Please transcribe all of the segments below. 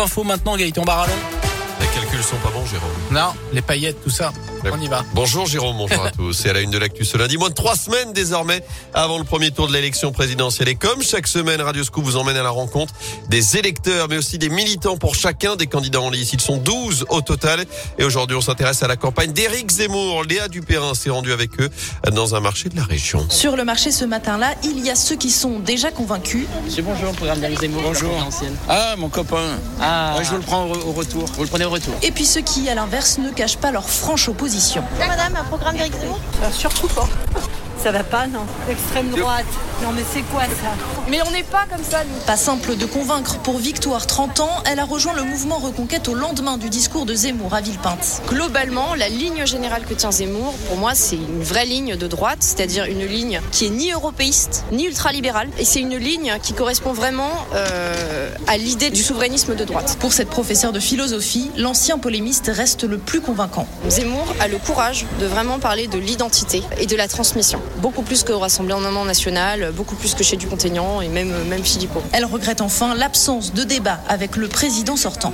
Info maintenant, Gaëtan Barallon. Les calculs sont pas bons, Jérôme. Non, les paillettes, tout ça. On y va. Bonjour Jérôme, bonjour à tous. C'est à la une de l'actu ce lundi. Moins de trois semaines désormais avant le premier tour de l'élection présidentielle. Et comme chaque semaine, Radio Scoop vous emmène à la rencontre des électeurs, mais aussi des militants pour chacun des candidats en lice. Ils sont 12 au total. Et aujourd'hui, on s'intéresse à la campagne d'Éric Zemmour. Léa Dupérin s'est rendue avec eux dans un marché de la région. Sur le marché ce matin-là, il y a ceux qui sont déjà convaincus. Monsieur, bonjour, programme d'Éric Zemmour. Bonjour. Ah, mon copain. Ah, Ouais, je vous le prends au, au retour. Vous le prenez au retour. Et puis ceux qui, à l'inverse, ne cachent pas leur franche opposition. Madame, un programme d'Éric Zemmour Euh, surtout pas. Ça va pas, non? Extrême droite. Non, mais c'est quoi ça? Mais on n'est pas comme ça, nous. Pas simple de convaincre pour Victoire, 30 ans. Elle a rejoint le mouvement Reconquête au lendemain du discours de Zemmour à Villepinte. Globalement, la ligne générale que tient Zemmour, pour moi, c'est une vraie ligne de droite, c'est-à-dire une ligne qui est ni européiste, ni ultralibérale. Et c'est une ligne qui correspond vraiment euh, à l'idée du souverainisme de droite. Pour cette professeure de philosophie, l'ancien polémiste reste le plus convaincant. Zemmour a le courage de vraiment parler de l'identité et de la transmission. Beaucoup plus qu'au Rassemblement national, beaucoup plus que chez Dupont-Aignan et même, même Philippot. Elle regrette enfin l'absence de débat avec le président sortant.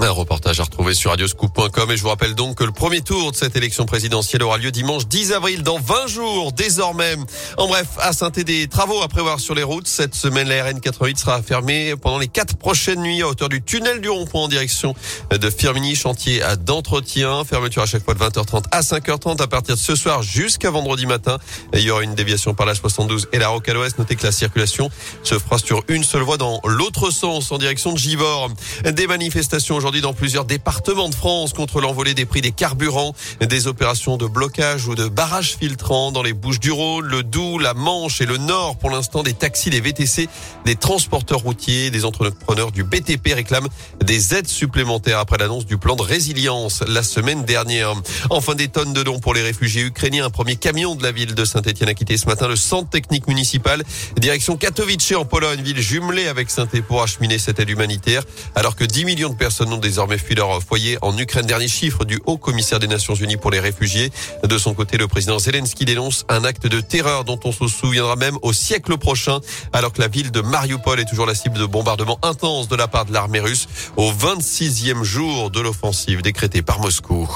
Un reportage à retrouver sur radioscoop.com et je vous rappelle donc que le premier tour de cette élection présidentielle aura lieu dimanche 10 avril dans 20 jours désormais. En bref, à saint des travaux à prévoir sur les routes. Cette semaine, la RN 88 sera fermée pendant les quatre prochaines nuits à hauteur du tunnel du rond-point en direction de Firminy, chantier d'entretien. Fermeture à chaque fois de 20h30 à 5h30 à partir de ce soir jusqu'à vendredi matin. Il y aura une déviation par la 72 et la Rocade Ouest. Notez que la circulation se fera sur une seule voie dans l'autre sens en direction de Givors. Des manifestations aujourd'hui dans plusieurs départements de France contre l'envolée des prix des carburants, des opérations de blocage ou de barrage filtrant dans les Bouches du Rhône, le Doubs, la Manche et le Nord. Pour l'instant, des taxis, des VTC, des transporteurs routiers, des entrepreneurs du BTP réclament des aides supplémentaires après l'annonce du plan de résilience la semaine dernière. Enfin, des tonnes de dons pour les réfugiés ukrainiens. Un premier camion de la ville de Saint-Etienne a quitté ce matin le centre technique municipal. Direction Katowice en Pologne, ville jumelée avec Saint-Etienne pour acheminer cette aide humanitaire. Alors que 10 millions de personnes désormais fui leur foyer en Ukraine. Dernier chiffre du haut commissaire des Nations Unies pour les réfugiés. De son côté, le président Zelensky dénonce un acte de terreur dont on se souviendra même au siècle prochain, alors que la ville de Mariupol est toujours la cible de bombardements intenses de la part de l'armée russe au 26e jour de l'offensive décrétée par Moscou.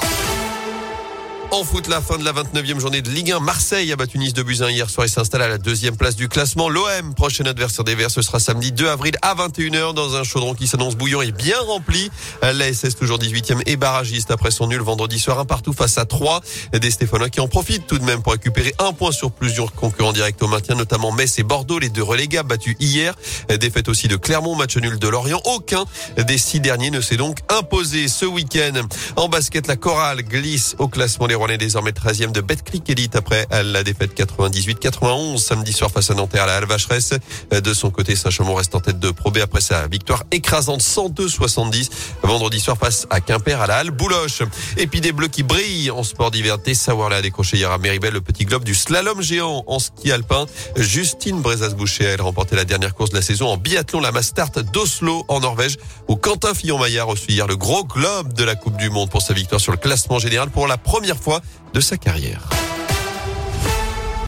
En foot, la fin de la 29e journée de Ligue 1. Marseille a battu Nice de Buzyn hier soir et s'installe à la deuxième place du classement. L'OM, prochain adversaire des Verts, ce sera samedi 2 avril à 21h dans un chaudron qui s'annonce bouillant et bien rempli. La SS toujours 18e et barragiste après son nul vendredi soir un partout face à 3. Des Stéphanois qui en profitent tout de même pour récupérer un point sur plusieurs concurrents directs au maintien, notamment Metz et Bordeaux, les deux relégables battus hier. Défaite aussi de Clermont, match nul de Lorient. Aucun des six derniers ne s'est donc imposé ce week-end. En basket, la chorale glisse au classement des Rouennais désormais 13e de Betclic Elite après la défaite 98-91 samedi soir face à Nanterre à la Alvacheresse. De son côté, Saint-Chamond reste en tête de Pro B après sa victoire écrasante 102-70 vendredi soir face à Quimper à la Halle Bouloche. Et puis des bleus qui brillent en sport d'hiver. Tessa a décroché hier à Méribel le petit globe du slalom géant en ski alpin. Justine Brezas-Boucher a remporté la dernière course de la saison en biathlon, la Mastart d'Oslo en Norvège, où Quentin Fillon-Maillard hier le gros globe de la Coupe du Monde pour sa victoire sur le classement général pour la première de sa carrière.